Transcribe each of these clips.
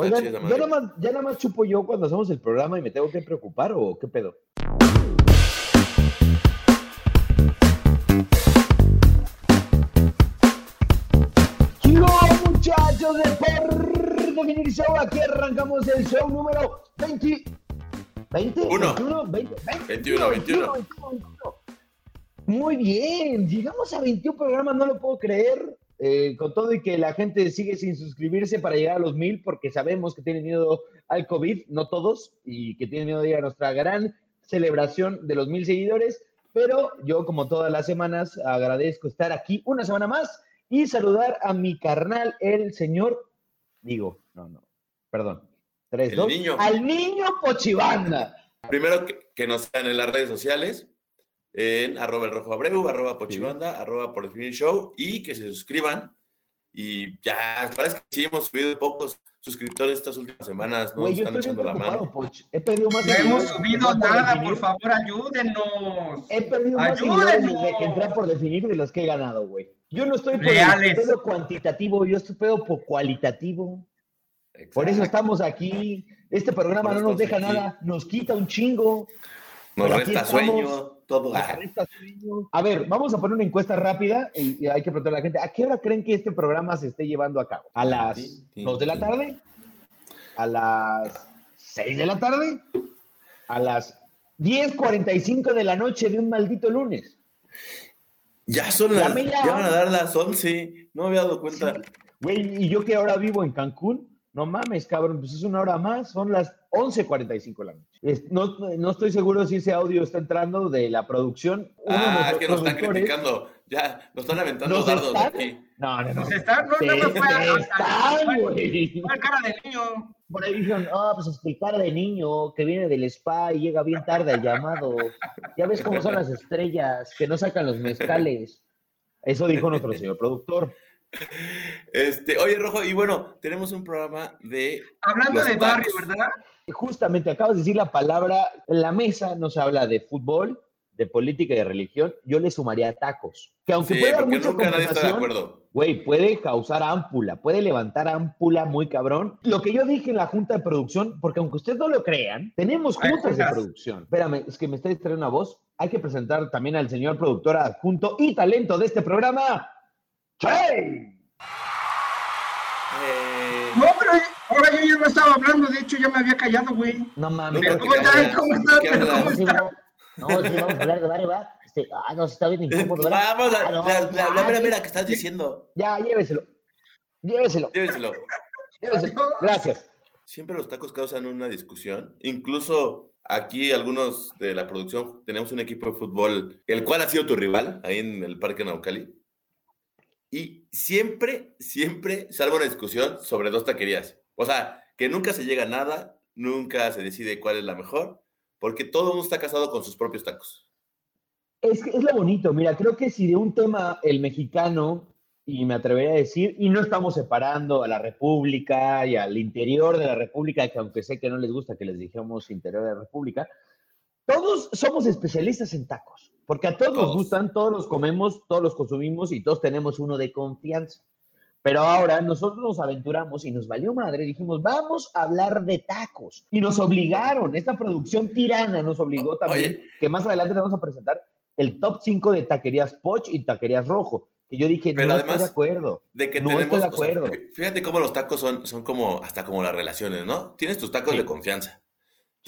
Oigan, ¿ya nada, más, ¿ya nada más chupo yo cuando hacemos el programa y me tengo que preocupar o qué pedo? muchachos de Por Definir Show, aquí arrancamos el show número 20. ¿20? Uno. 21, 20, 21, 21. Muy bien, llegamos a 21 programas, no lo puedo creer. Eh, con todo y que la gente sigue sin suscribirse para llegar a los mil, porque sabemos que tienen miedo al COVID, no todos, y que tienen miedo de ir a nuestra gran celebración de los mil seguidores. Pero yo, como todas las semanas, agradezco estar aquí una semana más y saludar a mi carnal, el señor, digo, no, no, perdón, tres, El dos, niño. al niño Pochibanda. Primero que, que nos sigan en las redes sociales, en arroba el rojo abreu, arroba pochibanda, arroba por definir show, y que se suscriban. Y ya, parece que sí hemos subido pocos suscriptores estas últimas semanas, ¿no? Yo están echando la mano. Poch. He perdido más No hemos subido por nada, por favor, ayúdenos. He perdido más Ayúdenos. seguidores desde que entré por definir de los que he ganado, güey. Yo no estoy por Reales. el pedo cuantitativo, yo estoy pedo por cualitativo. Por eso Exacto. estamos aquí. Este programa Por no nos deja aquí. nada, nos quita un chingo. Nos resta sueño, todo. nos resta sueño. A ver, vamos a poner una encuesta rápida y, hay que preguntarle a la gente, ¿a qué hora creen que este programa se esté llevando a cabo? ¿A las Sí, sí, 2 de la tarde? ¿A las 6 de la tarde? ¿A las 10.45 de la noche de un maldito lunes? Ya son las, ya van a dar las 11. No me había dado cuenta. Güey, y yo que ahora vivo en Cancún, no mames, cabrón, pues es una hora más, son las 11.45 de la noche. Es- no, no estoy seguro si ese audio está entrando de la producción. Uno Ah, es que nos están criticando. Ya, nos están aventando nos dardos de están- aquí. No, no, no. Nos no, no me fue están, a- güey. ¿Cuál cara de niño? Por ahí dijeron, ah, pues es que el cara de niño que viene del spa y llega bien tarde al llamado. Ya ves cómo son las estrellas, que no sacan los mezcales. Eso dijo nuestro señor productor. Este, oye, Rojo, y bueno, tenemos un programa de. Hablando de barrio. ¿verdad? Justamente acabas de decir la palabra, en la mesa nos habla de fútbol, de política y de religión. Yo le sumaría tacos. Que aunque Sí, puede dar porque mucha nunca nadie está de conversación, acuerdo. Güey, puede causar ámpula, puede levantar ámpula muy cabrón. Lo que yo dije en la junta de producción, porque aunque ustedes no lo crean, tenemos juntas de producción. Espérame, es que me está distrayendo una voz. Hay que presentar también al señor productor adjunto y talento de este programa, Che. Eh, No, pero ahora yo ya no estaba hablando, de hecho ya me había callado, güey. No mames. Pero ¿Cómo hablan. ¿Cómo hablan? ¿Cómo Sí, están? no, sí, vamos a hablar de barrio, ¿va? Este, ah, no, está bien incómodo, ¿verdad? Vamos, Ah, a, no, la, la, la mera mera que estás diciendo. Ya, lléveselo. Lléveselo. Llévenselo. lléveselo. Gracias. Siempre los tacos causan una discusión. Incluso aquí algunos de la producción tenemos un equipo de fútbol, el cual ha sido tu rival ahí en el Parque Naucali. Y siempre, siempre salva una discusión sobre dos taquerías. O sea, que nunca se llega a nada, nunca se decide cuál es la mejor, porque todo mundo está casado con sus propios tacos. Es, es lo bonito, mira, creo que si de un tema el mexicano, y me atrevería a decir, y no estamos separando a la República y al interior de la República, que aunque sé que no les gusta que les dijamos interior de la República, todos somos especialistas en tacos, porque a todos, nos Todos. gustan, todos los comemos, todos los consumimos y todos tenemos uno de confianza. Pero ahora nosotros nos aventuramos y nos valió madre, dijimos, vamos a hablar de tacos. Y nos obligaron, esta producción tirana nos obligó también, Oye. que más adelante te vamos a presentar el top 5 de taquerías Poch y taquerías Rojo. Que yo dije, Pero no además, estoy de acuerdo. De que No tenemos, estoy de o sea, acuerdo. fí- fíjate cómo los tacos son, son como, hasta como las relaciones, ¿no? Tienes tus tacos Sí. de confianza.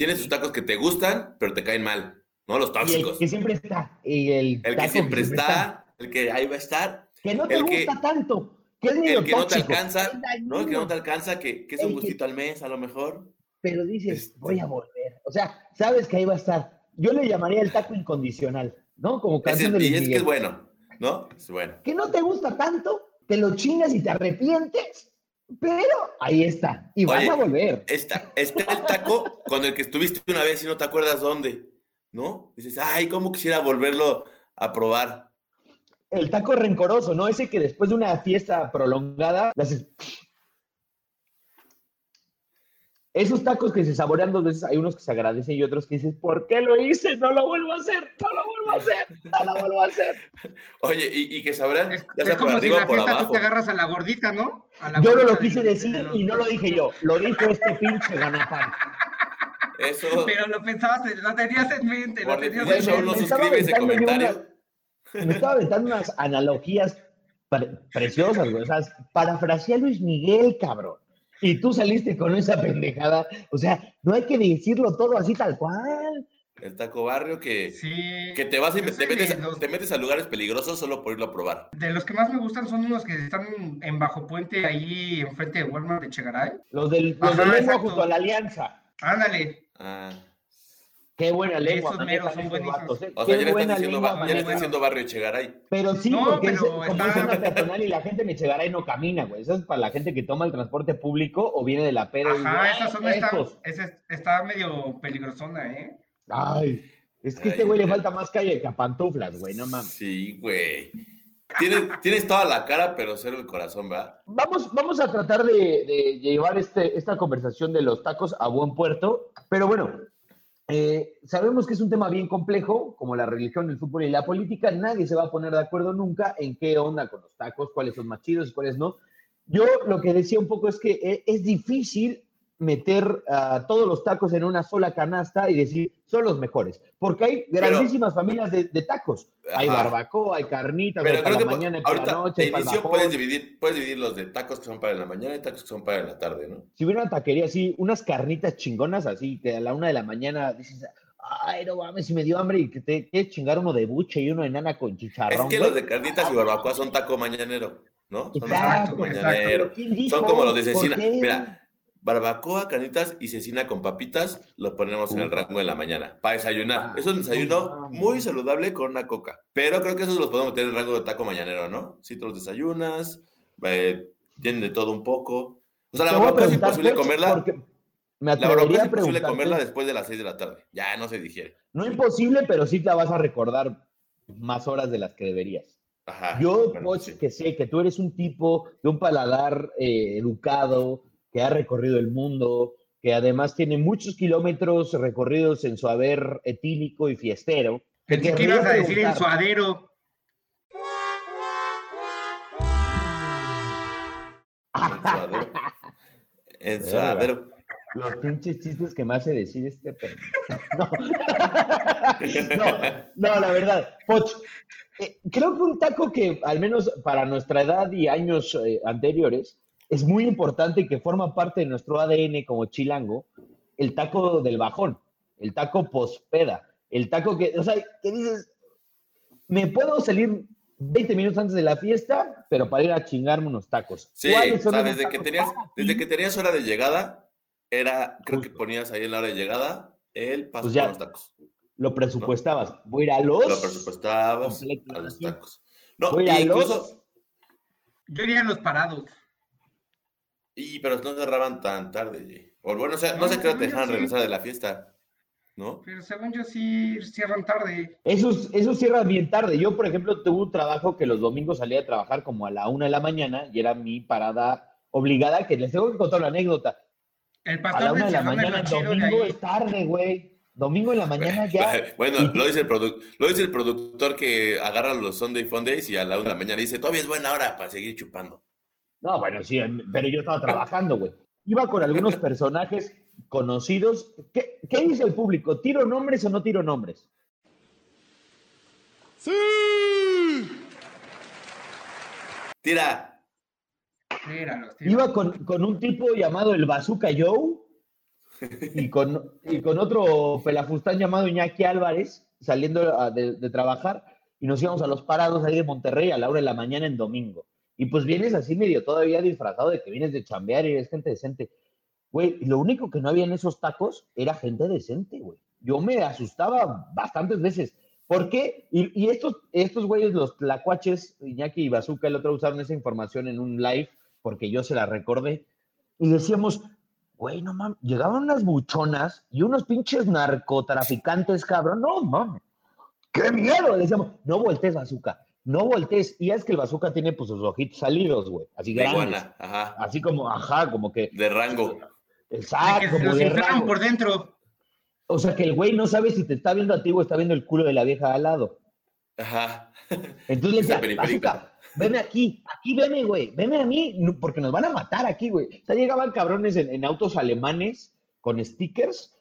Tienes tus tacos que te gustan, pero te caen mal, ¿no? Los Y el tóxicos. que siempre está. Y el, El que siempre está, el que ahí va a estar, Que no te el que- gusta tanto. Que es el que no te tóxico. alcanza, Es ¿no? El que no te alcanza, que, que es un gustito al mes, a lo mejor. Pero dices, Este- voy a volver. O sea, sabes que ahí va a estar. Yo le llamaría el taco incondicional, ¿no? Como canción de y es que es bueno, ¿no? Es bueno. que no te gusta tanto, te lo chingas y te arrepientes, pero ahí está. Y vas Oye, a volver. Está, está el taco con el que estuviste una vez y no te acuerdas dónde, ¿no? Dices, ay, cómo quisiera volverlo a probar. El taco rencoroso, ¿no? Ese que después de una fiesta prolongada, le haces... Esos tacos que se saborean dos veces, hay unos que se agradecen y otros que dices, ¿por qué lo hice? No lo vuelvo a hacer, no lo vuelvo a hacer, no lo vuelvo a hacer. Oye, y, y que sabrán, Es, ya es sea por como si arriba la o por fiesta tú te agarras a la gordita, ¿no? A la Yo no lo quise de- decir de los- y no lo dije yo, lo dijo este pinche ganapán. Eso, Pero lo pensabas, lo tenías en mente, lo tenías en definición, me- no me estaba ese comentario. Me estaba aventando unas analogías pre- preciosas, güey. O sea, parafraseé a Luis Miguel, cabrón. Y tú saliste con esa pendejada. O sea, no hay que decirlo todo así tal cual. El taco barrio que, Sí. que te vas y te metes, los- te metes a lugares peligrosos solo por irlo a probar. De los que más me gustan son unos que están en Bajo Puente, ahí enfrente de Walmart de Chegaray. Los del, los Ajá, de lengua exacto. junto a la alianza. Ándale. Ah. Qué buena lengua. Esos meros son buenísimos. vatos, ¿eh? O Qué sea, ya le buena estás diciendo, lengua ya le estás manejan. diciendo barrio Chegaray. Pero sí, No, porque es, pero como está- es zona peatonal y la gente Mechegaray no camina, güey. Eso es para la gente que toma el transporte público o viene de la pera. Ajá, "Ay, esa zona está, estos". esa está medio peligrosona, ¿eh? Ay, es que a este güey le falta más calle que a pantuflas, güey, no mames. Sí, güey. Tienes, tienes toda la cara, pero cero el corazón, ¿verdad? Vamos, vamos a tratar de, de llevar este, esta conversación de los tacos a buen puerto, pero bueno, eh, sabemos que es un tema bien complejo, como la religión, el fútbol y la política. Nadie se va a poner de acuerdo nunca en qué onda con los tacos, cuáles son más chidos y cuáles no. Yo lo que decía un poco es que eh, es difícil meter a todos los tacos en una sola canasta y decir son los mejores, porque hay grandísimas familias de, de tacos. Hay Ajá. barbacoa, hay carnitas, Pero hay para la que mañana, hay para la noche, de inicio puedes dividir, puedes dividir los de tacos que son para la mañana y tacos que son para la tarde, ¿no? Si hubiera una taquería así, unas carnitas chingonas así, que a la una de la mañana dices, ay, no mames, si me dio hambre y que te quieres chingar uno de buche y uno de nana con Es chicharrón. que güey. los de carnitas y barbacoa son taco mañanero, ¿no? Son Exacto, taco mañanero. Son como los de ¿Por cecina. Mira, barbacoa, carnitas y cecina con papitas lo ponemos en el rango de la mañana. Para desayunar. Es un desayuno muy saludable con una coca. Pero creo que esos los podemos meter en el rango de taco mañanero, ¿no? Si tú los desayunas, eh, tienen de todo un poco. O sea, la Te barbacoa es imposible comerla. Me La barbacoa es imposible comerla después de las 6 de la tarde. Ya no se digiere. no imposible, pero sí la vas a recordar más horas de las que deberías. Ajá. Yo, bueno, sí. que sé que tú eres un tipo de un paladar eh, educado, que ha recorrido el mundo, que además tiene muchos kilómetros recorridos en su haber etílico y fiestero. te Pensé que ibas a decir en preguntar- suadero. En suadero. En suadero. Los pinches chistes que me hace decir este pendejo. No. no, no, la verdad. Poch, eh, creo que un taco que, al menos para nuestra edad y años eh, anteriores, es muy importante y que forma parte de nuestro ADN como chilango, el taco del bajón, el taco pospeda, el taco que, o sea, que dices, me puedo salir 20 minutos antes de la fiesta, pero para ir a chingarme unos tacos. Sí, ¿Cuáles o sea, desde que tacos tenías, ti? desde que tenías hora de llegada, era, creo que ponías ahí en la hora de llegada el paso Pues ya. los tacos. Lo presupuestabas. Voy a ir a los. Lo presupuestabas a los tacos. No, Voy a y los- incluso, Yo iría a los parados. Y, pero no cerraban tan tarde. Jay. O bueno, o sea, no No, sé qué hora te sí. regresar de la fiesta, ¿no? Pero según yo sí cierran tarde. Esos, esos cierran bien tarde. Yo, por ejemplo, tuve un trabajo que los domingos salía a trabajar como a la una de la mañana y era mi parada obligada, que les tengo que contar la anécdota. El A la pastor una de la mañana, domingo es tarde, güey. Domingo en la mañana ya. Bueno, lo dice, el lo dice el productor que agarra los Sunday Fundays y a la una de la mañana dice, todavía es buena hora para seguir chupando. No, bueno, sí, pero yo estaba trabajando, güey. Iba con algunos personajes conocidos. ¿Qué, ¿Qué dice el público? ¿Tiro nombres o no tiro nombres? Tira, Tíralos, tíralos. Iba con, con un tipo llamado el Bazooka Joe y con, y con otro pelafustán llamado Iñaki Álvarez saliendo a- de, de trabajar y nos íbamos a los parados ahí de Monterrey a la hora de la mañana en domingo. Y pues vienes así medio todavía disfrazado de que vienes de chambear y eres gente decente. Güey, lo único que no había en esos tacos era gente decente, güey. Yo me asustaba bastantes veces. ¿Por qué? Y, y estos, estos güeyes, los tlacuaches, Iñaki y Bazooka, el otro usaron esa información en un live porque yo se la recordé. Y decíamos, güey, no mames, llegaban unas buchonas y unos pinches narcotraficantes, cabrón. No mames, qué miedo. Decíamos, no voltees, Bazooka, no voltees. Y es que el Bazooka tiene pues sus ojitos salidos, güey, así de grandes. iguana, ajá, Así como, ajá, como que de rango. Exacto, que se como los de por dentro. O sea, que el güey no sabe si te está viendo a ti o está viendo el culo de la vieja al lado. Ajá. Entonces le decía. "Bazooka, veme aquí, aquí veme, güey, veme a mí, porque nos van a matar aquí, güey. O sea, llegaban cabrones en, en autos alemanes con stickers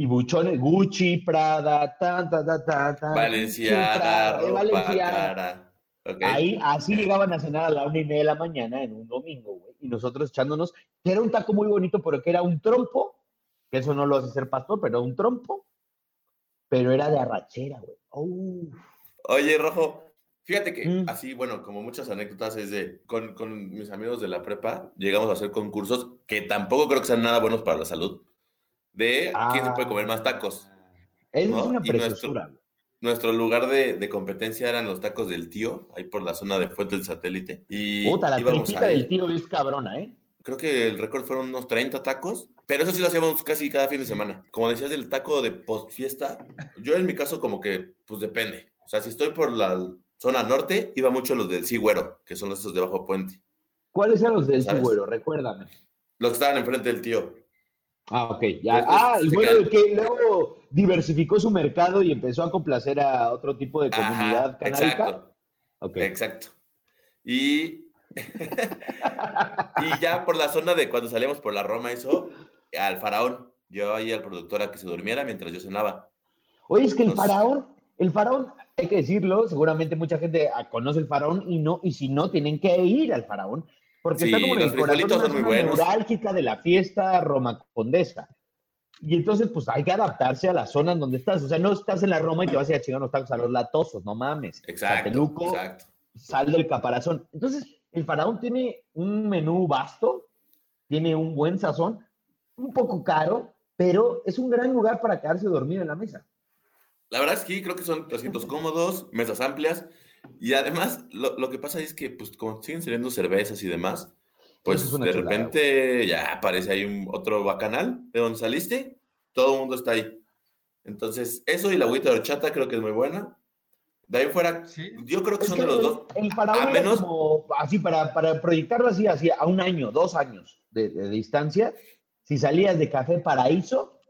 y buchones, Gucci, Prada, tan, tan, tan, tan, tan. Valenciaga, ropa Valenciaga. cara. Ok. Ahí, así llegaban a cenar a la una y media de la mañana en un domingo, güey. Y nosotros echándonos, que era un taco muy bonito, pero que era un trompo, que eso no lo hace ser pastor, pero un trompo, pero era de arrachera, güey. Oye, Rojo, fíjate que Mm. así, bueno, como muchas anécdotas es de, con, con mis amigos de la prepa, llegamos a hacer concursos que tampoco creo que sean nada buenos para la salud, de quién se puede comer más tacos. Es una nuestro- preciosura. Nuestro lugar de, de competencia eran los tacos del tío, ahí por la zona de Fuente del Satélite. Y Puta, la tripita del tío es cabrona, ¿eh? Creo que el récord fueron unos 30 tacos, pero eso sí lo hacíamos casi cada fin de semana. Como decías del taco de post fiesta, yo en mi caso como que, pues depende. O sea, si estoy por la zona norte, iba mucho los del Cigüero, que son estos de Bajo Puente. ¿Cuáles eran los del ¿Sabes? güero? Recuérdame. Los que estaban enfrente del tío. Ah, ok. Ya. Ah, quedan- el que luego diversificó su mercado y empezó a complacer a otro tipo de comunidad Ajá, canábica. exacto, Ok. exacto. Y, y ya por la zona de cuando salíamos por la Roma, eso, al faraón. Yo ahí al productor a que se durmiera mientras yo cenaba. Oye, es que el faraón, el faraón, hay que decirlo, seguramente mucha gente ah, conoce el faraón y no, y si no, tienen que ir al faraón, porque está Sí, como en el los frijolitos son muy buenos. neurálgica de la fiesta Roma Condesa. Y entonces, pues hay que adaptarse a la zona en donde estás. O sea, no estás en la Roma y te vas a ir a chingar unos tacos a los latosos, no mames. Exacto, Tlatelolco, exacto. sal del caparazón. Entonces, el faraón tiene un menú vasto, tiene un buen sazón, un poco caro, pero es un gran lugar para quedarse dormido en la mesa. La verdad es que creo que son asientos cómodos, mesas amplias y además lo, lo que pasa es que pues como siguen saliendo cervezas y demás, pues es de chulada, repente ya aparece ahí un otro bacanal de donde saliste, todo el mundo está ahí. Entonces, eso y la agüita de horchata creo que es muy buena. De ahí fuera, Sí. yo creo que Es son que de los el, dos. el a menos- como, así, para, para proyectarlo así, así, a un año, dos años de, de distancia, si salías de Café Paraíso,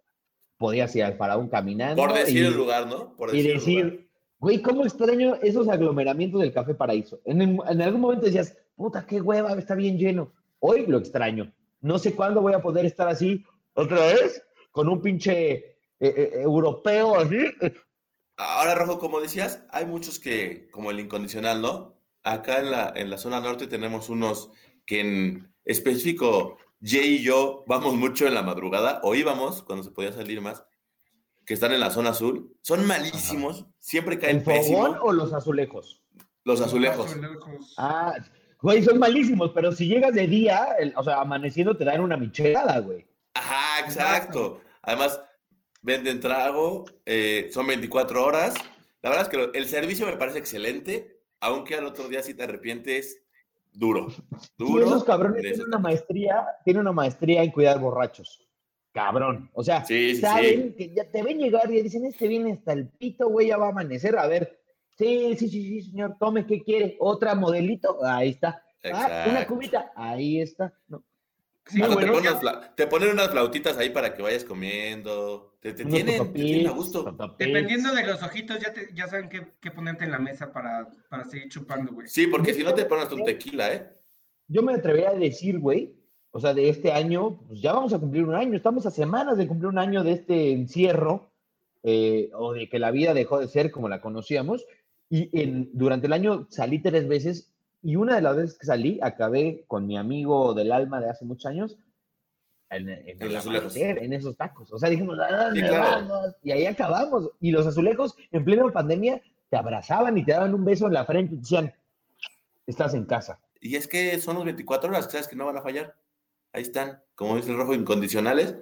podías ir al faraón caminando. Por decir y, el lugar, ¿no? Por y decir el lugar. decir, güey, ¿cómo extraño esos aglomeramientos del Café Paraíso? En, el- en algún momento decías, puta, qué hueva, está bien lleno. Hoy lo extraño. No sé cuándo voy a poder estar así otra vez, con un pinche eh, eh, europeo así. Ahora, Rojo, como decías, hay muchos que, como el incondicional, ¿no? Acá en la, en la zona norte tenemos unos que en específico, Jay y yo vamos mucho en la madrugada, o íbamos cuando se podía salir más, que están en la zona azul. Son malísimos, siempre caen ¿El fogón pésimo. o los azulejos? Los azulejos. Azulejos. Ah, güey, son malísimos, pero si llegas de día, el- o sea, amaneciendo te dan una michelada, güey. Ajá, exacto. Además, venden trago, eh, son 24 horas. La verdad es que lo- el servicio me parece excelente, aunque al otro día si te arrepientes, duro. Sí, Duro. esos cabrones tienen una maestría, tienen una maestría en cuidar borrachos. Cabrón. O sea, Sí, sí, saben que ya te ven llegar y dicen, este viene hasta el pito, güey, ya va a amanecer. A ver, sí, sí, sí, sí, señor, tome, ¿qué quiere? ¿Otra modelito? Ahí está. Ah, una cubita. Ahí está. No. Sí, Hasta te, ponen unas fla- te ponen unas flautitas ahí para que vayas comiendo. Te, te tienen, te tienen a gusto. Dependiendo de los ojitos, ya, te- ya saben qué, qué ponerte en la mesa para, para seguir chupando, güey. Sí, porque si no te pones un tequila, ¿eh? Yo me atrevería a decir, güey, o sea, de este año, pues ya vamos a cumplir un año, estamos a semanas de cumplir un año de este encierro, eh, o de que la vida dejó de ser como la conocíamos, y en, durante el año salí tres veces, y una de las veces que salí, acabé con mi amigo del alma de hace muchos años, en, en En los amanecer, en esos tacos. O sea, dijimos, ¿a dónde Sí, claro. vamos? Y ahí acabamos. Y los azulejos, en plena pandemia, te abrazaban y te daban un beso en la frente y te decían, estás en casa. Y es que son los 24 horas, sabes que no van a fallar. Ahí están, como dice el rojo, incondicionales,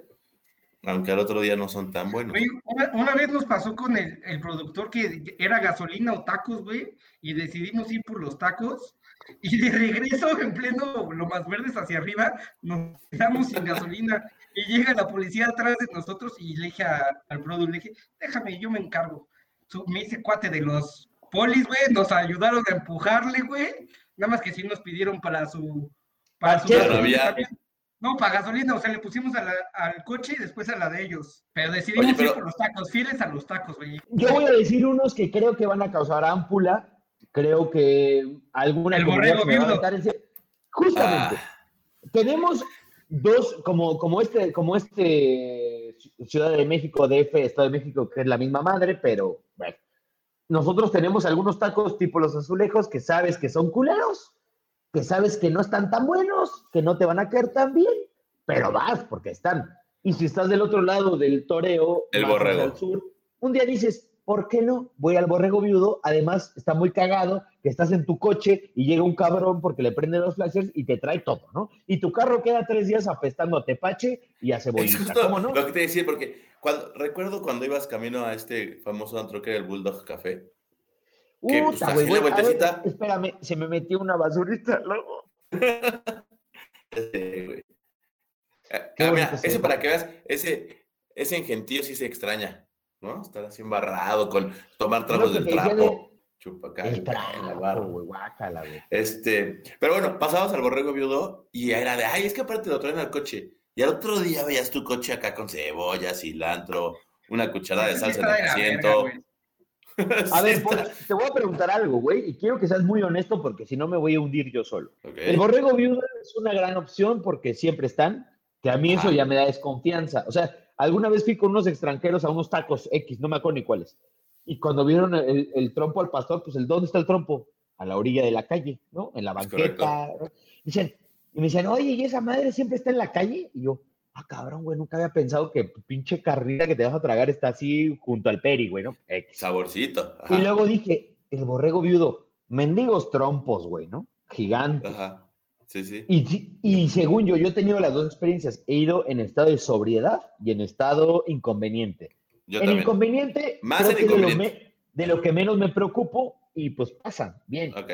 aunque al otro día no son tan buenos. Una, una vez nos pasó con el, el productor que era gasolina o tacos, güey, y decidimos ir por los tacos. Y de regreso, en pleno lo más verdes hacia arriba, nos quedamos sin gasolina. Y llega la policía atrás de nosotros y le dije a- al productor, le dije, déjame, yo me encargo. Me hice cuate de los polis, güey, nos ayudaron a empujarle, güey. Nada más que sí nos pidieron para su... Para su. Pero había- No, para gasolina, o sea, le pusimos a la- al coche y después a la de ellos. Pero decidimos Oye, pero- ir por los tacos, fieles a los tacos, güey. Yo voy a decir unos que creo que van a causar ámpula. Creo que alguna El borrego viudo. ese- Justamente. Ah, Tenemos dos, como, como este, como este Ciudad de México, DF, Estado de México, que es la misma madre, pero bueno. Nosotros tenemos algunos tacos tipo los azulejos que sabes que son culeros, que sabes que no están tan buenos, que no te van a caer tan bien, pero vas porque están. Y si estás del otro lado del toreo, El borrego. sur, un día dices, ¿por qué no? Voy al borrego viudo, además está muy cagado que estás en tu coche y llega un cabrón porque le prende los flashers y te trae todo, ¿no? Y tu carro queda tres días apestando a tepache y a es cebollita, justo ¿cómo no? lo que te decía, porque cuando, recuerdo cuando ibas camino a este famoso antro que era el Bulldog Café. Que, pues, Puta, güey, espérame, se me metió una basurita luego. Este, güey. Ah, mira, bonito se ese ve. para que veas, ese, ese engentío sí se extraña, ¿no? Estar así embarrado con tomar tragos del trapo. El en la trago, barra. güey, guácala, güey. Este, pero bueno, pasabas al borrego viudo y era de, ay, es que aparte lo traen al coche. Y al otro día veías tu coche acá con cebolla, cilantro, una cucharada de salsa en el de asiento. verga. A ver, te voy a preguntar algo, güey, y quiero que seas muy honesto porque si no me voy a hundir yo solo. El borrego viudo es una gran opción porque siempre están, que a mí eso ya me da desconfianza. O sea, alguna vez fui con unos extranjeros a unos tacos X, no me acuerdo ni cuáles. Y cuando vieron el, el trompo al pastor, pues el ¿dónde está el trompo? A la orilla de la calle, ¿no? En la banqueta. dicen, y me dicen, oye, ¿y esa madre siempre está en la calle? Y yo, ah, cabrón, güey, nunca había pensado que pinche carrilla que te vas a tragar está así junto al peri, güey, ¿no? X. Saborcito. Ajá. Y luego dije, el borrego viudo, mendigos trompos, güey, ¿no? Gigantes. Ajá. Sí, sí. Y, según yo, yo he tenido las dos experiencias. He ido en estado de sobriedad y en estado inconveniente. Yo en también. inconveniente, Más de lo, me- de lo que menos me preocupo y pues pasan, bien. Ok.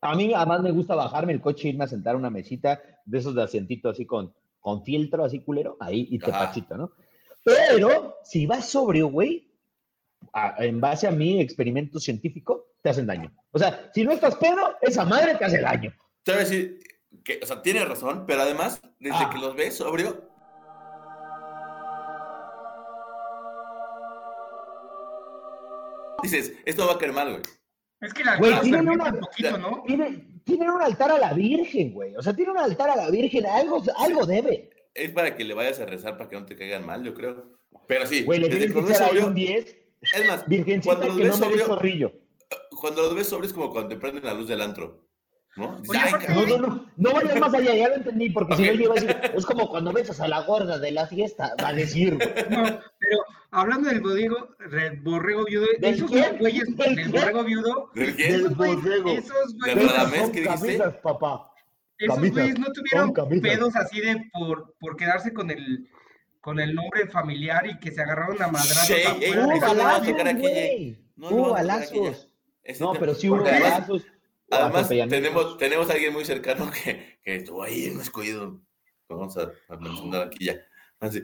A mí además me gusta bajarme el coche, irme a sentar a una mesita de esos de asientito así con, con filtro, así culero, ahí y te Ajá. pachito, ¿no? Pero si vas sobrio, güey, a- en base a mi experimento científico, te hacen daño. O sea, si no estás pedo, esa madre te hace daño. Te voy a decir que, o sea, tiene razón, pero además, desde Ah. que los ves sobrio. Dices, esto va a caer mal, güey. Es que la Güey, tienen una- un poquito, ¿no? Tienen, tienen un altar a la Virgen, güey. O sea, tienen un altar a la Virgen, algo, algo debe. Es para que le vayas a rezar para que no te caigan mal, yo creo. Pero sí, Güey, le tienes que echar ahí un 10. es más, Virgencita cuando los que ves no me sobrio, cuando los ves sobrio es como cuando te prenden la luz del antro. ¿No? Oye. No, no, no, no vayas más allá, ya lo entendí, porque si no Ok. llevas es como cuando besas a la gorda de la fiesta, va a decir. No, pero hablando del borrego, del borrego viudo, ¿Del esos quién? güeyes ¿Del borrego viudo. Del esos güeyes, borrego. esos ¿Del güeyes, Radamés qué dijiste? camisas, papá. esos camisas, güeyes no tuvieron pedos así de por, por quedarse con el con el nombre familiar y que se agarraron a madrazos Sí, de a balazos, güey. A balazos. No, pero sí hubo balazos. Además, tenemos, tenemos a alguien muy cercano que, que estuvo ahí en un escogido. Vamos a, a mencionar aquí ya. Así.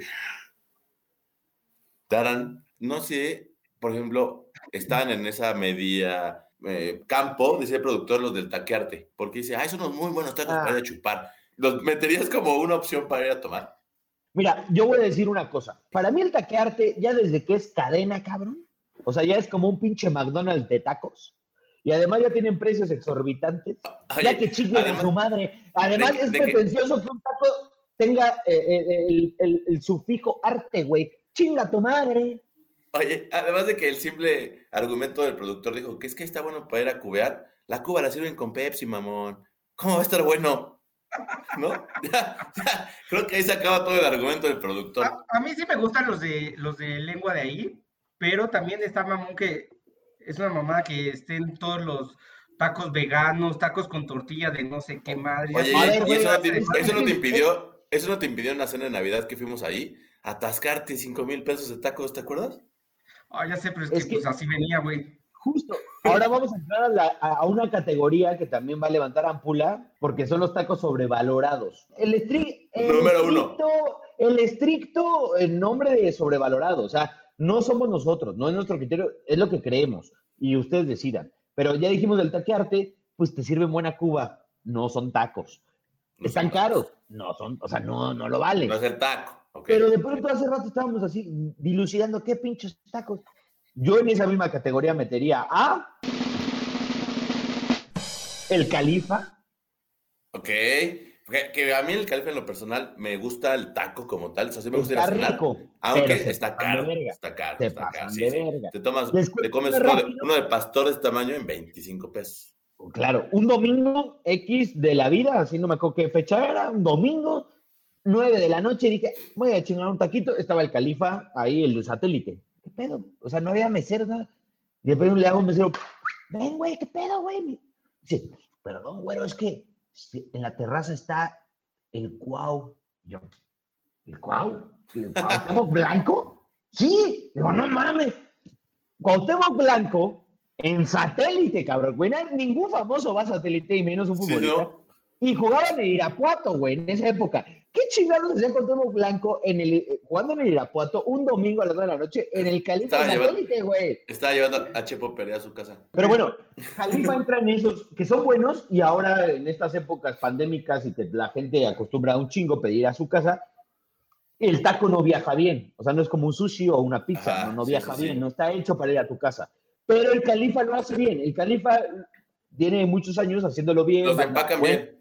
Taran, no sé, por ejemplo, están en esa media eh, campo, dice el productor, los del taquearte, porque dice, ay, son unos muy buenos tacos Ah. para ir a chupar. ¿Los meterías como una opción para ir a tomar? Mira, yo voy a decir una cosa. Para mí el taquearte, ya desde que es cadena, cabrón, o sea, ya es como un pinche McDonald's de tacos. Y además ya tienen precios exorbitantes. Oye, ya que chinguen a su madre. Además, de- es de pretencioso que un taco tenga eh, eh, el, el- el sufijo arte, güey. Chinga tu madre. Oye, además de que el simple argumento del productor dijo que es que está bueno para ir a cubear, la cuba la sirven con Pepsi, mamón. ¿Cómo va a estar bueno? ¿No? Creo que ahí se acaba todo el argumento del productor. A, a mí sí me gustan los de los de lengua de ahí, pero también está mamón que es una mamada que estén todos los tacos veganos, tacos con tortilla de no sé qué madre. Oye, ver, y eso, no te, es- eso no te es- impidió, eso no te impidió en la cena de Navidad que fuimos ahí, atascarte cinco mil pesos de tacos, ¿te acuerdas? Ah, ya sé, pero es, Es que, que- pues así venía, güey. Justo. Ahora vamos a entrar a, la- a una categoría que también va a levantar ampula, porque son los tacos sobrevalorados. El, estri- el Número uno. estricto, el estricto eh, nombre de sobrevalorado. O sea, no somos nosotros, no es nuestro criterio, es lo que creemos. Y ustedes decidan. Pero ya dijimos del taquearte, pues te sirven buena cuba. No son tacos. No Están caros. no son, o sea, no, no lo vale. No es el taco. Pero de pronto hace rato estábamos así dilucidando qué pinches tacos. Yo en esa misma categoría metería a el califa. Ok. Que, que a mí el califa en lo personal me gusta el taco como tal. O sea, sí me gusta ir a Está rico. Aunque está caro. Está caro. Está caro. sí, sí. Te tomas, Les te comes uno de, uno de pastor de este tamaño en 25 pesos. Claro, un domingo X de la vida, así no me acuerdo qué fecha era, un domingo, 9 de la noche, dije, voy a chingar un taquito. Estaba el califa ahí, el satélite. ¿Qué pedo? O sea, no había mesero, nada. Y después le hago un mesero, ven, güey, ¿qué pedo, güey? Dice, perdón, güero, es que en la terraza está el cuau. Yo, ¿el cuau? ¿El Cuauhtémoc Blanco? Sí. Digo, no mames. Cuauhtémoc Blanco en satélite, cabrón. Güey, ningún famoso va a satélite y menos un Sí, futbolista. ¿no? Y jugaban en Irapuato, güey, en esa época. ¿Qué chingados hacía Cuauhtémoc Blanco en el, eh, jugando en el Irapuato un domingo a las 9 de la noche en el Califa Estaba llevando- satélite, güey? Estaba llevando a Chepo Pérez a su casa. Pero bueno, Califa entra en esos que son buenos y ahora en estas épocas pandémicas y que la gente acostumbra a un chingo pedir a su casa, el taco no viaja bien. O sea, no es como un sushi o una pizza, Ajá, no, no sí, viaja sí, bien, no está hecho para ir a tu casa. Pero el Califa lo hace bien. El Califa tiene muchos años haciéndolo bien. Los empacan bien.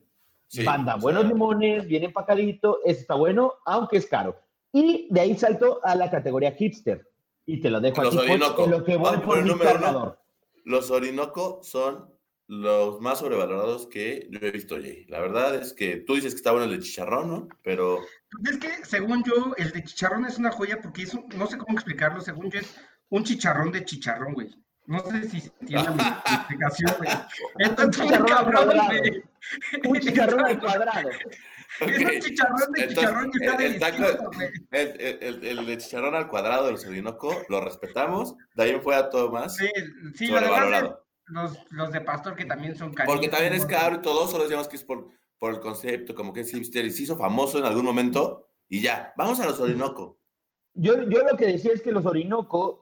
Sí, Banda, o sea, buenos limones, bien empacadito, ese está bueno, aunque es caro. Y de ahí salto a la categoría hipster. Y te lo dejo Los aquí, Orinoco. en lo que voy por por el mi cargador. Los Orinoco son los más sobrevalorados que yo he visto, Jay. La verdad es que tú dices que está bueno el de chicharrón, ¿no? Pero Es que, según yo, el de chicharrón es una joya porque es un- no sé cómo explicarlo, según yo es un chicharrón de chicharrón, güey. No sé si se entiende mi, explicación, güey. Está muy chicharrón cabrón, cuadrado. güey. Un chicharrón al cuadrado. Es un chicharrón de Entonces, chicharrón y está el- taco- el, el- el- el de chicharrón al cuadrado de los Orinoco lo respetamos. De ahí en fuera todo más Sí, sí, lo demás los, los de pastor que también son caros. Porque también es caro y todo, solo decíamos que es por, por el concepto, como que es hipster y se hizo famoso en algún momento y ya, vamos a los Orinoco. Yo, yo lo que decía es que los Orinoco,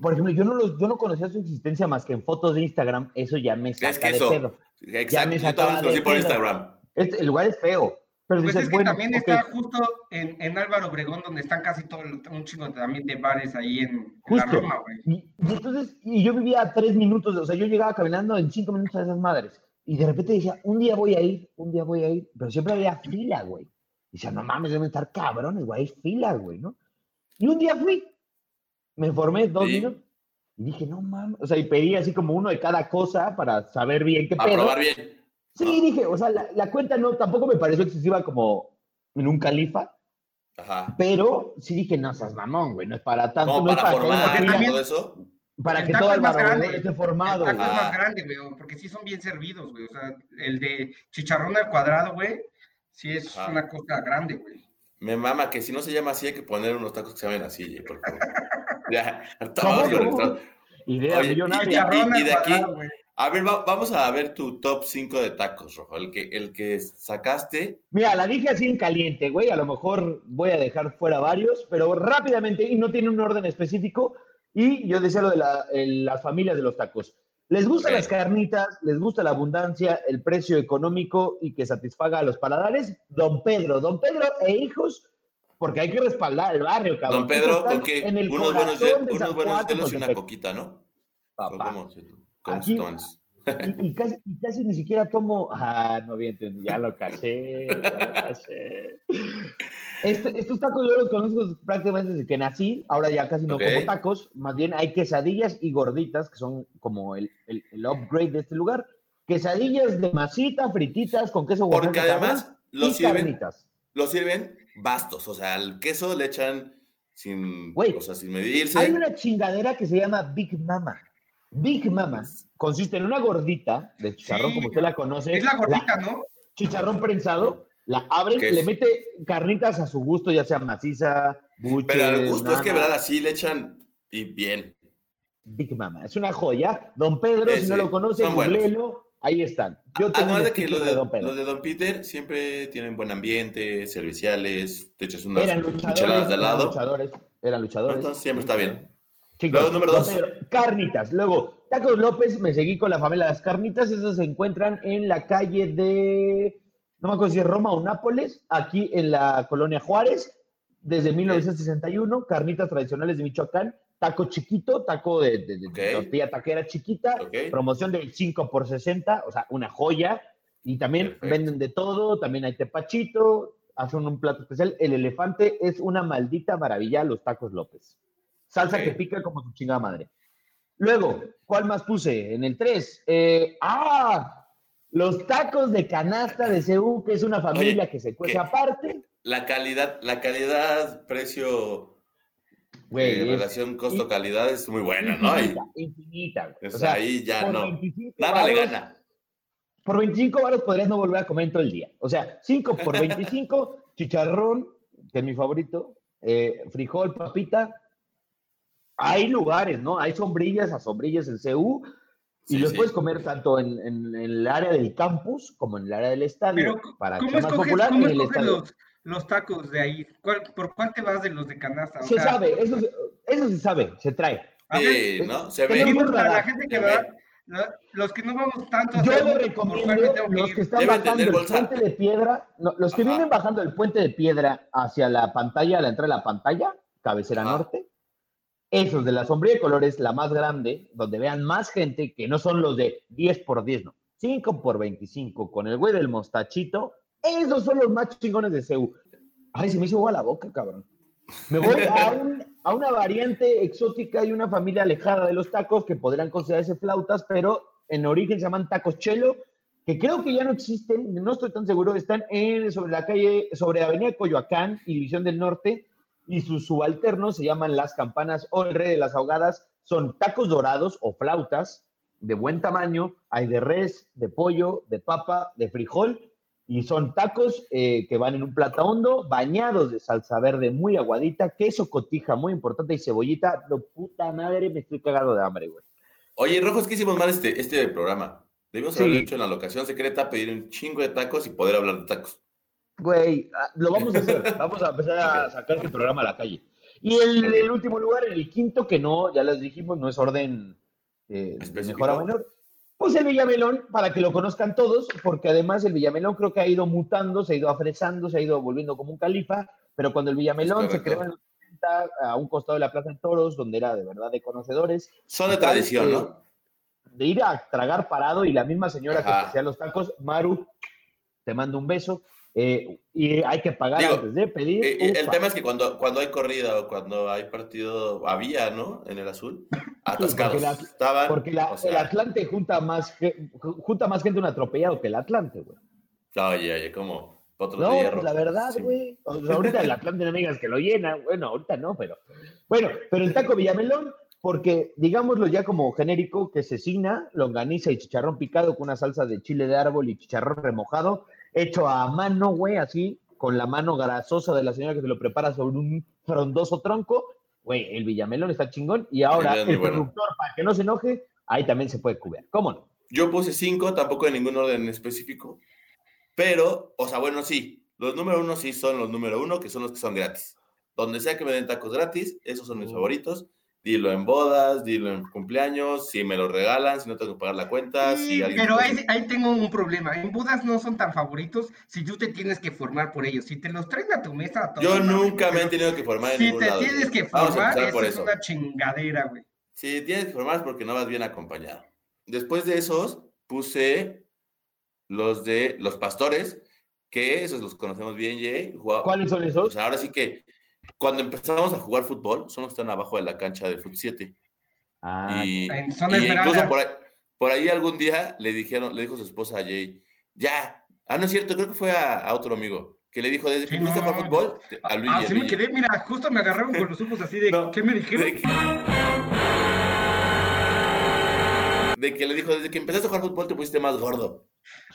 por ejemplo, yo no, los, yo no conocía su existencia más que en fotos de Instagram, eso ya me saca Es que de eso, pedo. exacto, me yo los conocí de por. Instagram. Este- el lugar es feo, pero Pues dices, es que bueno, también ok, está justo en, en Álvaro Obregón, donde están casi todo un chingo también de bares ahí en, en la. Roma, güey. Y, y entonces, y yo vivía a tres minutos, o sea, yo llegaba caminando en cinco minutos a esas madres. Y de repente decía, un día voy a ir, un día voy a ir, pero siempre había fila, güey. Y decía, no mames, deben estar cabrones, güey, hay fila, güey, ¿no? Y un día fui, me informé dos Sí. minutos, y dije, no mames, o sea, y pedí así como uno de cada cosa para saber bien qué A pedo. probar bien. Sí, ¿no? dije, o sea, la, la cuenta no, tampoco me pareció excesiva como en un califa, Ajá. pero sí dije, no seas mamón, güey, no es para tanto, no es para que una formar Porque también- todo eso. para El que todo el más grande. esté formado. El taco es Ah. más grande, güey, porque sí son bien servidos, güey. O sea, el de chicharrón al cuadrado, güey, sí es Ajá. una cosa grande, güey. Me mama que si no se llama así hay que poner unos tacos que se llamen así, Jay, por favor. Ya. Idea Oye, millonaria. Y de aquí-. A ver, va- vamos a ver tu top 5 de tacos, Rojo. El que, el que sacaste. Mira, la dije así en caliente, güey. A lo mejor voy a dejar fuera varios, pero rápidamente, y no tiene un orden específico. Y yo decía lo de la- el- las familias de los tacos. Les gustan las carnitas, les gusta la abundancia, el precio económico y que satisfaga a los paladares. Don Pedro, Don Pedro e hijos, porque hay que respaldar el barrio, cabrón. Don Pedro, ¿con qué? en el Unos buenos, de unos buenos y una coquita, ¿no? Papá. como- Aquí- stones. Y, y casi, y casi ni siquiera tomo. Ah, no bien, ya lo caché, ya lo caché. Este- estos tacos yo los conozco prácticamente desde que nací. Ahora ya casi no Ok. como tacos. Más bien hay quesadillas y gorditas, que son como el, el- el upgrade de este lugar. Quesadillas de masita, frititas, con queso Porque además lo sirven, carnitas. lo sirven bastos. O sea, al queso le echan sin, o sea, sin medirse. Hay una chingadera que se llama Big Mama. Big Mama consiste en una gordita de chicharrón, Sí. como usted la conoce. Es la gordita, ¿no? chicharrón prensado, la abren, ¿Qué le es? mete carnitas a su gusto, ya sea maciza, buche, Pero al gusto es que. ¿verdad? Así le echan y bien. Big Mama, es una joya. Don Pedro, si no lo conoce, googleelo, ahí están. Yo Además de que los de, los de Don Peter siempre tienen buen ambiente, serviciales, te echas unas de al eran lado. luchadores, eran luchadores. Entonces siempre está bien. Chicos, Luego, número dos. Carnitas. Luego, Tacos López, me seguí con la familia de las carnitas. Esas se encuentran en la calle de no me acuerdo si es Roma o Nápoles, aquí en la colonia Juárez, desde 1961, carnitas tradicionales de Michoacán, taco chiquito, taco de, de, tortilla taquera chiquita, promoción del 5 por 60, o sea, una joya. Y también venden de todo, también hay tepachito, hacen un plato especial. El elefante es una maldita maravilla, los tacos López. Salsa que pica como su chingada madre. Luego, ¿cuál más puse? En el 3. Eh, ¡Ah! Los tacos de canasta de CEU, que es una familia que se cuece aparte. La calidad, la calidad, precio, Güey, relación costo-calidad es muy buena, ¿no? Infinita, O sea, ahí ya no. Nada le gana. Por 25 baros podrías no volver a comer todo el día. O sea, 5 por 25, chicharrón, que es mi favorito, eh, frijol, papita. Hay lugares, ¿no? Hay sombrillas a sombrillas en CU y los puedes comer tanto en, el área del campus como en el área del estadio. para que sea más popular en el estadio los tacos de ahí? ¿Por cuál te vas de los de canasta? se sabe, eso, eso se sabe, se trae. Sí, ¿no? Se ve. Para la gente que va, los que no vamos tanto. Yo le recomiendo los que están bajando el puente de piedra, los que vienen bajando el puente de piedra hacia la pantalla, a la entrada de la pantalla, cabecera norte, esos de la sombría de colores, la más grande, donde vean más gente, que no son los de 10 por 10, no, 5 por 25, con el güey del mostachito, esos son los más chingones de CEU. Ay, se me hizo agua la boca, cabrón. Me voy a, una variante exótica y una familia alejada de los tacos que podrían considerarse flautas, pero en origen se llaman tacos chelo, que creo que ya no existen, no estoy tan seguro, están en, sobre la calle, sobre Avenida Coyoacán y División del Norte, y sus subalternos se llaman las campanas o el rey de las ahogadas, son tacos dorados o flautas de buen tamaño, hay de res, de pollo, de papa, de frijol, y son tacos eh, que van en un plata hondo, bañados de salsa verde muy aguadita, queso cotija muy importante y cebollita. No, puta madre, me estoy cagado de hambre, güey. Oye, Rojos, ¿qué hicimos mal este, este programa? Debimos haberlo hecho en la locación secreta, pedir un chingo de tacos y poder hablar de tacos. Güey, ah, lo vamos a hacer. vamos a empezar a sacar este programa a la calle. Y el, el último lugar, el quinto, que no, ya les dijimos, no es orden eh, de mejor a menor pues el Villamelón, para que lo conozcan todos, porque además el Villamelón creo que ha ido mutando, se ha ido afresando, se ha ido volviendo como un califa, pero cuando el Villamelón se creó en los 70, a un costado de la Plaza de Toros, donde era de verdad de conocedores. Son de tradición, ¿no? De ir a tragar parado y la misma señora que hacía los tacos, Maru, te mando un beso, eh, y hay que pagar antes de pedir. Eh, eh, el tema es que cuando, cuando hay corrida o cuando hay partido, había, ¿no? En el azul, atascados. porque, Estaban, porque el Atlante junta más, junta más gente un atropellado que el Atlante, güey. Oye, oye, otro No, pues la verdad, güey. ahorita el Atlante no digas que lo llena. Bueno, ahorita no, pero. Bueno, pero el taco Villamelón, porque digámoslo ya como genérico, que cecina, longaniza y chicharrón picado con una salsa de chile de árbol y chicharrón remojado hecho a mano, güey, así, con la mano grasosa de la señora que se lo prepara sobre un frondoso tronco. Güey, el Villamelón está chingón. Y ahora el productor, para que no se enoje, ahí también se puede cubrir. ¿Cómo no? Yo puse cinco, tampoco en ningún orden específico. Pero, o sea, bueno, sí, los número uno sí son los número uno, que son los que son gratis. Donde sea que me den tacos gratis, esos son mis favoritos dilo en bodas, dilo en cumpleaños, si me lo regalan, si no tengo que pagar la cuenta. si pero ahí, tengo un problema. En bodas no son tan favoritos si tú te tienes que formar por ellos. Si te los traen a tu mesa. Yo nunca me he tenido que formar en Si te tienes que formar, eso es una chingadera, güey. Si tienes que formar es porque no vas bien acompañado. Después de esos, puse los de los pastores, que esos los conocemos bien, Jay. ¿Cuáles son esos? Pues ahora sí que cuando empezamos a jugar fútbol, solo están abajo de la cancha de Fut 7. Ah, y, incluso por ahí, algún día le dijeron, le dijo su esposa a Jay, ya, ah, no es cierto, creo que fue a, otro amigo, que le dijo, desde que empezaste a jugar fútbol, a Luis. Ah, sí me quedé, mira, justo me agarraron con los ojos así de, ¿qué me dijeron? De que, le dijo, desde que empezaste a jugar fútbol te pusiste más gordo.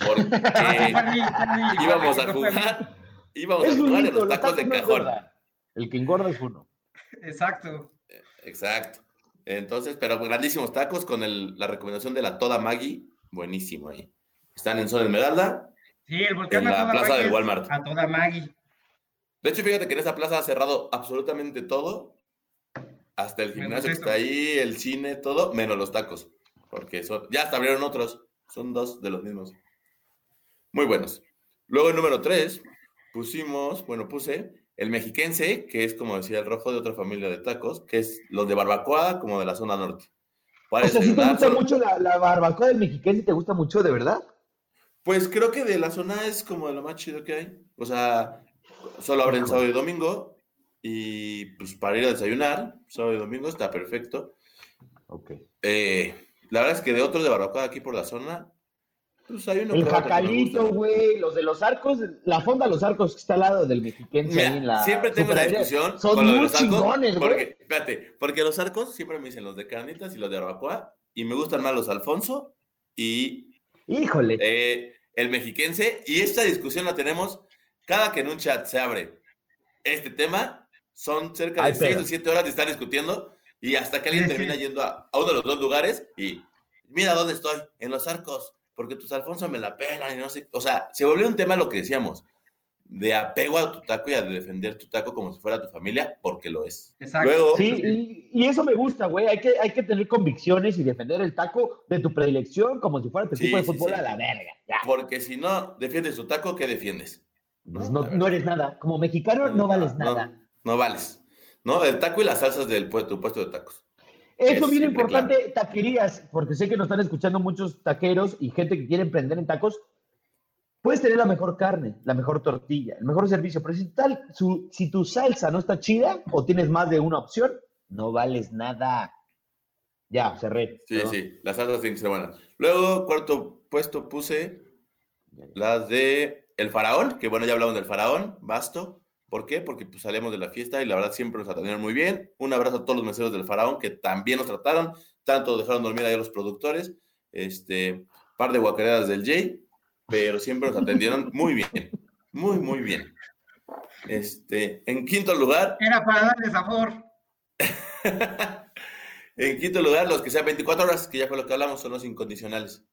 Porque íbamos a jugar, íbamos a jugar en los tacos de cajón. El que engorda es uno. Exacto. Exacto. Entonces, pero grandísimos tacos con la recomendación de la Toda Maggie. Buenísimo ahí. Están en Zona Esmeralda. Sí, el volcán en la plaza del Walmart. A Toda Maggie. De hecho, fíjate que en esa plaza ha cerrado absolutamente todo. Hasta el gimnasio que está ahí, el cine, todo, menos los tacos. Porque son, ya hasta abrieron otros. Son dos de los mismos. Muy buenos. Luego, el número tres, pusimos, bueno, puse el mexiquense, que es como decía el rojo de otra familia de tacos, que es los de barbacoa, como de la zona norte. o sea, si te gusta mucho la, la, barbacoa del mexiquense, ¿te gusta mucho de verdad? Pues creo que de la zona es como de lo más chido que hay. O sea, solo abren sábado y domingo. Y pues para ir a desayunar, sábado y domingo está perfecto. Ok. Eh, la verdad es que de otros de barbacoa aquí por la zona, pues hay El jacalito, güey, los de los arcos, la fonda de los arcos que está al lado del mexiquense ahí en la. Siempre tengo la discusión Son con muy los arcos. chingones, güey. Porque, espérate, porque los arcos siempre me dicen los de carnitas y los de barbacoa. Y me gustan más los Alfonso y Híjole. eh, el mexiquense. Y esta discusión la tenemos cada que en un chat se abre este tema. Son cerca de Ay, 6 pero- o 7 horas de estar discutiendo. Y hasta que alguien termina yendo a, a uno de los dos lugares y mira dónde estoy, en los arcos, porque tus Alfonso me la pelan y no sé. O sea, se volvió un tema lo que decíamos, de apego a tu taco y a defender tu taco como si fuera tu familia, porque lo es. Exacto. Luego, Sí, y, y eso me gusta, güey. Hay que, hay que tener convicciones y defender el taco de tu predilección como si fuera tu Sí, equipo de sí, fútbol sí. a la verga. Ya. porque si no defiendes tu taco, ¿qué defiendes? Pues no, no eres nada. Como mexicano no vales nada. No, no vales. ¿No? El taco y las salsas del puesto, tu puesto de tacos. Eso Es bien importante, taquerías, porque sé que nos están escuchando muchos taqueros y gente que quiere emprender en tacos. Puedes tener la mejor carne, la mejor tortilla, el mejor servicio, pero si, tal, su- si tu salsa no está chida o tienes más de una opción, no vales nada. Ya, cerré. Sí, Perdón. sí, las salsas tienen que ser buenas. Luego, cuarto puesto puse las de El Faraón, que bueno, ya hablamos del Faraón, Basto. ¿Por qué? Porque pues salimos de la fiesta y la verdad siempre nos atendieron muy bien. Un abrazo a todos los meseros del Faraón que también nos trataron, tanto dejaron dormir ahí a los productores, este, par de guacareras del Jay, pero siempre nos atendieron muy bien, muy, muy bien. Este, en quinto lugar, Era para darle sabor. en quinto lugar, los que sean 24 horas, que ya fue lo que hablamos, son los incondicionales.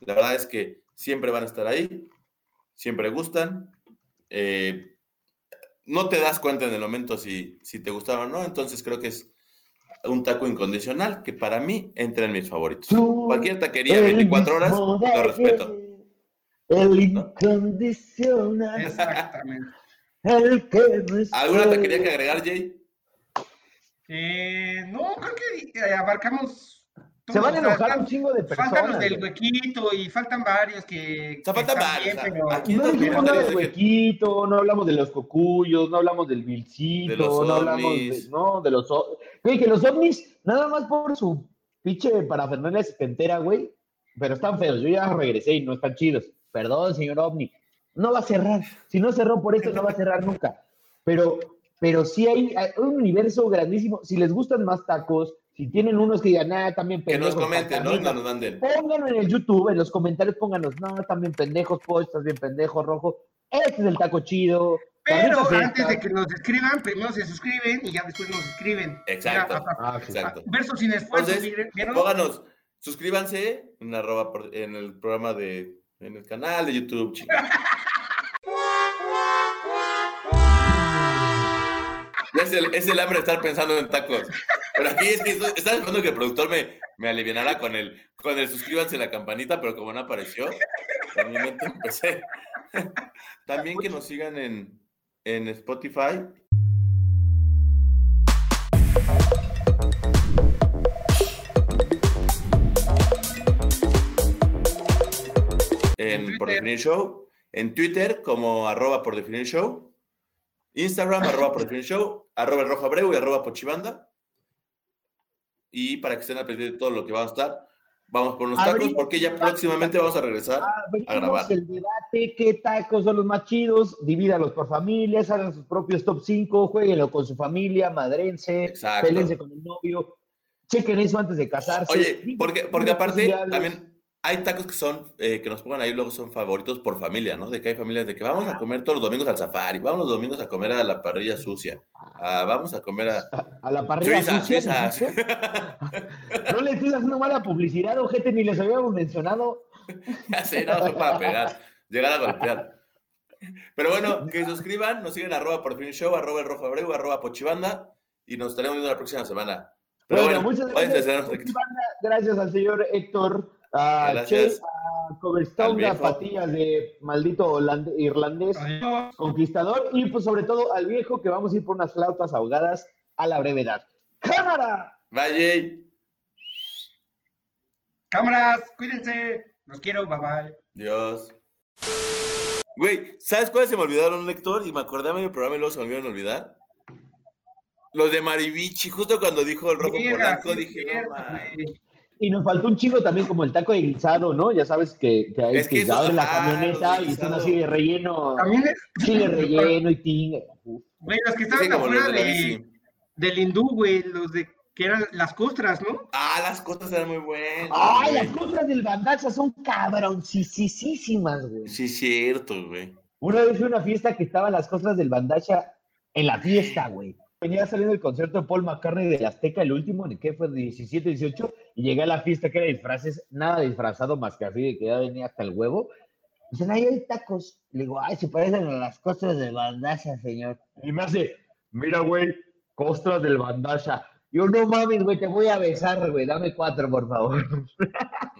La verdad es que siempre van a estar ahí, siempre gustan. eh, no te das cuenta en el momento si, si te gustaron o no, entonces creo que es un taco incondicional que para mí entra en mis favoritos. Tú, Cualquier taquería 24 horas, lo respeto. El incondicional, Exactamente. el que no es ¿Alguna taquería que agregar, Jay? Eh, no, creo que eh, abarcamos. Se van a enojar un chingo de Faltan los personas. del huequito y faltan varios que. O sea, faltan varios, bien, sea, pero- aquí No nada del huequito, no hablamos de los cocuyos, no hablamos del vilcito, De no hablamos ovnis. de, no, de los Güey, que los ovnis, nada más por su pinche parafernalia setentera, güey, pero están feos. Yo ya regresé y no están chidos. Perdón, señor ovni. No va a cerrar. Si no cerró por eso, no va a cerrar nunca. Pero, pero sí hay, hay un universo grandísimo. Si les gustan más tacos, si tienen unos que digan, ah, también Que nos pendejos, comenten, ¿no? Y carnitas", no nos manden. Pónganlo en el YouTube, en los comentarios, pónganos, no, también pendejos, Poch, estás bien pendejo, rojo. Este es el taco chido. Pero antes de que nos escriban, primero se suscriben y ya después nos escriben. Exacto. Hasta- Ah, sí. Exacto. Verso sin esfuerzo, Entonces. Pónganos, suscríbanse en, arroba por- en el programa de, en el canal de YouTube, chicos. Es el, es el hambre de estar pensando en tacos. Pero aquí es que estoy- estaba esperando que el productor me, me alivianara con el, con el suscríbanse y la campanita, pero como no apareció, mente empecé. También que nos sigan en, en Spotify. En, En por definir show, en Twitter como arroba por definir show, Instagram arroba por definir show, arroba el rojo abreu y arroba pochibanda. Y para que estén al pendiente de todo lo que va a estar, vamos por unos tacos Abrimos porque ya próximamente vamos a regresar. A grabar. el debate, qué tacos son los más chidos, divídalos por familias, hagan sus propios top 5, jueguenlo con su familia, madrense, pelense con el novio, chequen eso antes de casarse. Oye, porque, porque aparte sociales. también hay tacos que son, eh, que nos pongan ahí luego son favoritos por familia, ¿no? De que hay familias de que vamos a comer todos los domingos al safari, vamos los domingos a comer a la parrilla sucia, vamos a comer a... A la parrilla Suiza, sucia. No le estoy haciendo mala publicidad, ojete, ni les habíamos mencionado. Ya sé, no, fue para pegar, llegar a golpear. Pero bueno, que suscriban, nos siguen arroba por fin show, arroba el rojo abreu, arroba pochibanda, y nos estaremos viendo la próxima semana. Pero Bueno, bueno, muchas gracias. Gracias al señor Héctor, a Gracias. Che, a Coverstone, Al a viejo. patillas de maldito irlandés, Adiós. conquistador, y pues sobre todo al viejo que vamos a ir por unas flautas ahogadas a la brevedad. ¡Cámara! Vaya. Cámaras, cuídense. Los quiero, bye bye. Dios. Güey, ¿sabes cuáles se me olvidaron, Héctor? Y me acordé de mi programa y luego se me olvidaron olvidar. Los de Maribichi, justo cuando dijo el rojo polanco, dije, no. Y nos faltó un chingo también como el taco de guisado, ¿no? Ya sabes que, que hay Es que que eso- abre la ah, camioneta y están guisados. así de relleno, También es. chile relleno y tinga. Güey, los que estaban afuera de del hindú, güey, los de que eran las costras, ¿no? Ah, las cosas eran muy buenas. ¡Ay, güey. las cosas del bandaza son cabroncísimas, güey! Sí, cierto, güey. Una vez fui a una fiesta que estaban las cosas del bandacha en la fiesta, güey. Venía saliendo el concierto de Paul McCartney del Azteca, el último, ¿en qué fue? 17, 18, y llegué a la fiesta que era disfraces, nada disfrazado más que así de que ya venía hasta el huevo. Dicen, ahí hay tacos. Le digo, ay, se parecen a las costras del bandacha, señor. Y me hace, mira, güey, costras del bandacha. Yo, no mames, güey, te voy a besar, güey, dame cuatro, por favor.